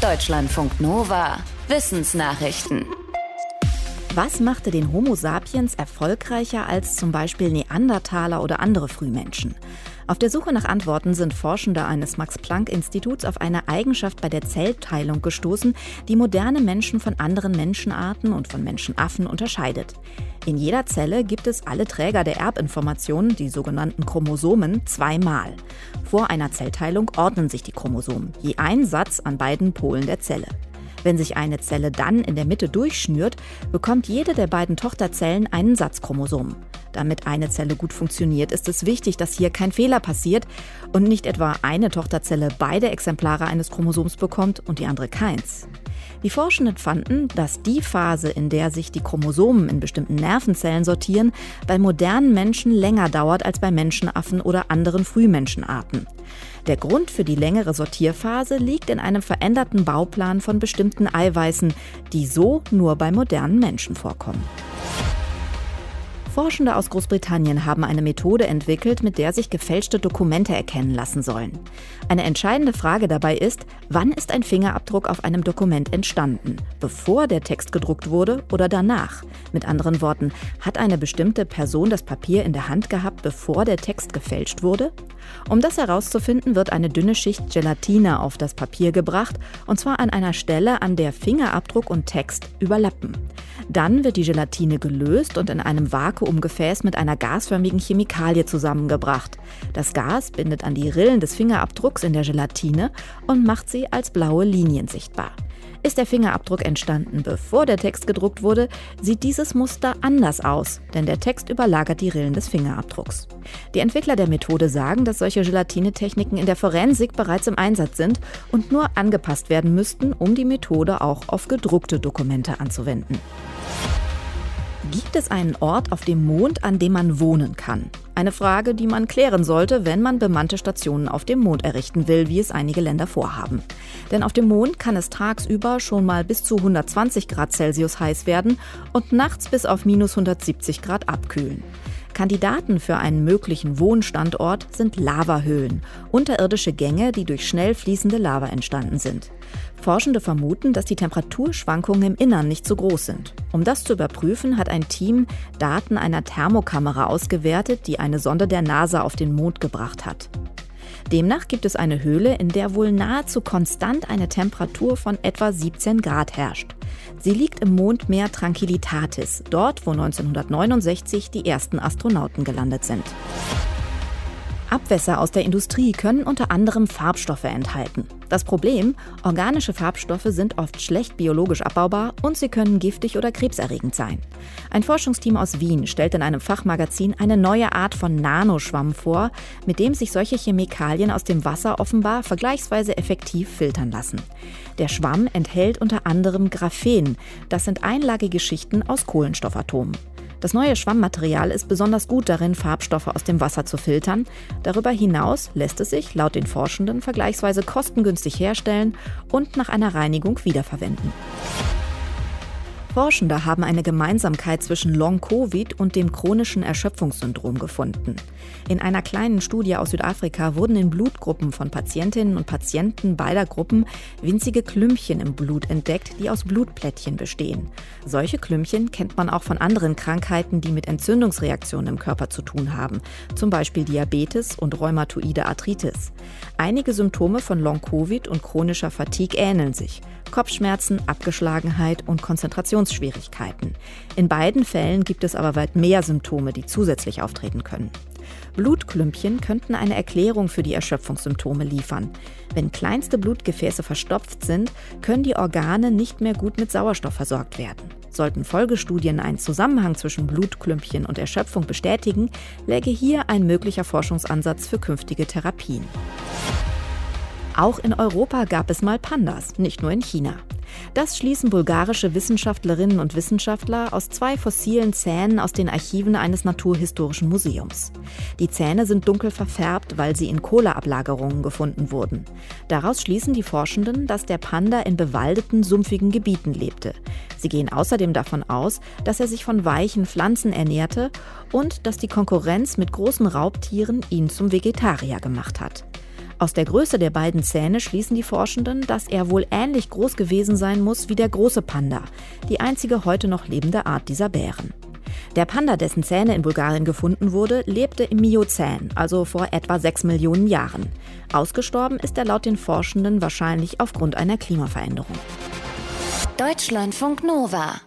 Deutschlandfunk Nova. Wissensnachrichten. Was machte den Homo sapiens erfolgreicher als zum Beispiel Neandertaler oder andere Frühmenschen? Auf der Suche nach Antworten sind Forschende eines Max-Planck-Instituts auf eine Eigenschaft bei der Zellteilung gestoßen, die moderne Menschen von anderen Menschenarten und von Menschenaffen unterscheidet. In jeder Zelle gibt es alle Träger der Erbinformationen, die sogenannten Chromosomen, zweimal. Vor einer Zellteilung ordnen sich die Chromosomen, je ein Satz an beiden Polen der Zelle. Wenn sich eine Zelle dann in der Mitte durchschnürt, bekommt jede der beiden Tochterzellen einen Satz Chromosomen. Damit eine Zelle gut funktioniert, ist es wichtig, dass hier kein Fehler passiert und nicht etwa eine Tochterzelle beide Exemplare eines Chromosoms bekommt und die andere keins. Die Forschenden fanden, dass die Phase, in der sich die Chromosomen in bestimmten Nervenzellen sortieren, bei modernen Menschen länger dauert als bei Menschenaffen oder anderen Frühmenschenarten. Der Grund für die längere Sortierphase liegt in einem veränderten Bauplan von bestimmten Eiweißen, die so nur bei modernen Menschen vorkommen. Forschende aus Großbritannien haben eine Methode entwickelt, mit der sich gefälschte Dokumente erkennen lassen sollen. Eine entscheidende Frage dabei ist, wann ist ein Fingerabdruck auf einem Dokument entstanden? Bevor der Text gedruckt wurde oder danach? Mit anderen Worten, hat eine bestimmte Person das Papier in der Hand gehabt, bevor der Text gefälscht wurde? Um das herauszufinden, wird eine dünne Schicht Gelatine auf das Papier gebracht, und zwar an einer Stelle, an der Fingerabdruck und Text überlappen. Dann wird die Gelatine gelöst und in einem Vakuumgefäß mit einer gasförmigen Chemikalie zusammengebracht. Das Gas bindet an die Rillen des Fingerabdrucks in der Gelatine und macht sie als blaue Linien sichtbar. Ist der Fingerabdruck entstanden, bevor der Text gedruckt wurde, sieht dieses Muster anders aus, denn der Text überlagert die Rillen des Fingerabdrucks. Die Entwickler der Methode sagen, dass solche Gelatinetechniken in der Forensik bereits im Einsatz sind und nur angepasst werden müssten, um die Methode auch auf gedruckte Dokumente anzuwenden. Gibt es einen Ort auf dem Mond, an dem man wohnen kann? Eine Frage, die man klären sollte, wenn man bemannte Stationen auf dem Mond errichten will, wie es einige Länder vorhaben. Denn auf dem Mond kann es tagsüber schon mal bis zu 120 Grad Celsius heiß werden und nachts bis auf minus 170 Grad abkühlen. Kandidaten für einen möglichen Wohnstandort sind Lavahöhlen, unterirdische Gänge, die durch schnell fließende Lava entstanden sind. Forschende vermuten, dass die Temperaturschwankungen im Innern nicht so groß sind. Um das zu überprüfen, hat ein Team Daten einer Thermokamera ausgewertet, die eine Sonde der NASA auf den Mond gebracht hat. Demnach gibt es eine Höhle, in der wohl nahezu konstant eine Temperatur von etwa 17 Grad herrscht. Sie liegt im Mondmeer Tranquillitatis, dort wo 1969 die ersten Astronauten gelandet sind. Abwässer aus der Industrie können unter anderem Farbstoffe enthalten. Das Problem, organische Farbstoffe sind oft schlecht biologisch abbaubar und sie können giftig oder krebserregend sein. Ein Forschungsteam aus Wien stellt in einem Fachmagazin eine neue Art von Nanoschwamm vor, mit dem sich solche Chemikalien aus dem Wasser offenbar vergleichsweise effektiv filtern lassen. Der Schwamm enthält unter anderem Graphen, das sind einlagige Schichten aus Kohlenstoffatomen. Das neue Schwammmaterial ist besonders gut darin, Farbstoffe aus dem Wasser zu filtern. Darüber hinaus lässt es sich laut den Forschenden vergleichsweise kostengünstig herstellen und nach einer Reinigung wiederverwenden. Forschende haben eine Gemeinsamkeit zwischen Long-Covid und dem chronischen Erschöpfungssyndrom gefunden. In einer kleinen Studie aus Südafrika wurden in Blutgruppen von Patientinnen und Patienten beider Gruppen winzige Klümpchen im Blut entdeckt, die aus Blutplättchen bestehen. Solche Klümpchen kennt man auch von anderen Krankheiten, die mit Entzündungsreaktionen im Körper zu tun haben, zum Beispiel Diabetes und rheumatoide Arthritis. Einige Symptome von Long-Covid und chronischer Fatigue ähneln sich. Kopfschmerzen, Abgeschlagenheit und Konzentrationsschwierigkeiten. In beiden Fällen gibt es aber weit mehr Symptome, die zusätzlich auftreten können. Blutklümpchen könnten eine Erklärung für die Erschöpfungssymptome liefern. Wenn kleinste Blutgefäße verstopft sind, können die Organe nicht mehr gut mit Sauerstoff versorgt werden. Sollten Folgestudien einen Zusammenhang zwischen Blutklümpchen und Erschöpfung bestätigen, läge hier ein möglicher Forschungsansatz für künftige Therapien. Auch in Europa gab es mal Pandas, nicht nur in China. Das schließen bulgarische Wissenschaftlerinnen und Wissenschaftler aus zwei fossilen Zähnen aus den Archiven eines naturhistorischen Museums. Die Zähne sind dunkel verfärbt, weil sie in Kohleablagerungen gefunden wurden. Daraus schließen die Forschenden, dass der Panda in bewaldeten, sumpfigen Gebieten lebte. Sie gehen außerdem davon aus, dass er sich von weichen Pflanzen ernährte und dass die Konkurrenz mit großen Raubtieren ihn zum Vegetarier gemacht hat. Aus der Größe der beiden Zähne schließen die Forschenden, dass er wohl ähnlich groß gewesen sein muss wie der große Panda, die einzige heute noch lebende Art dieser Bären. Der Panda, dessen Zähne in Bulgarien gefunden wurde, lebte im Miozän, also vor etwa 6 Millionen Jahren. Ausgestorben ist er laut den Forschenden wahrscheinlich aufgrund einer Klimaveränderung. Deutschlandfunk Nova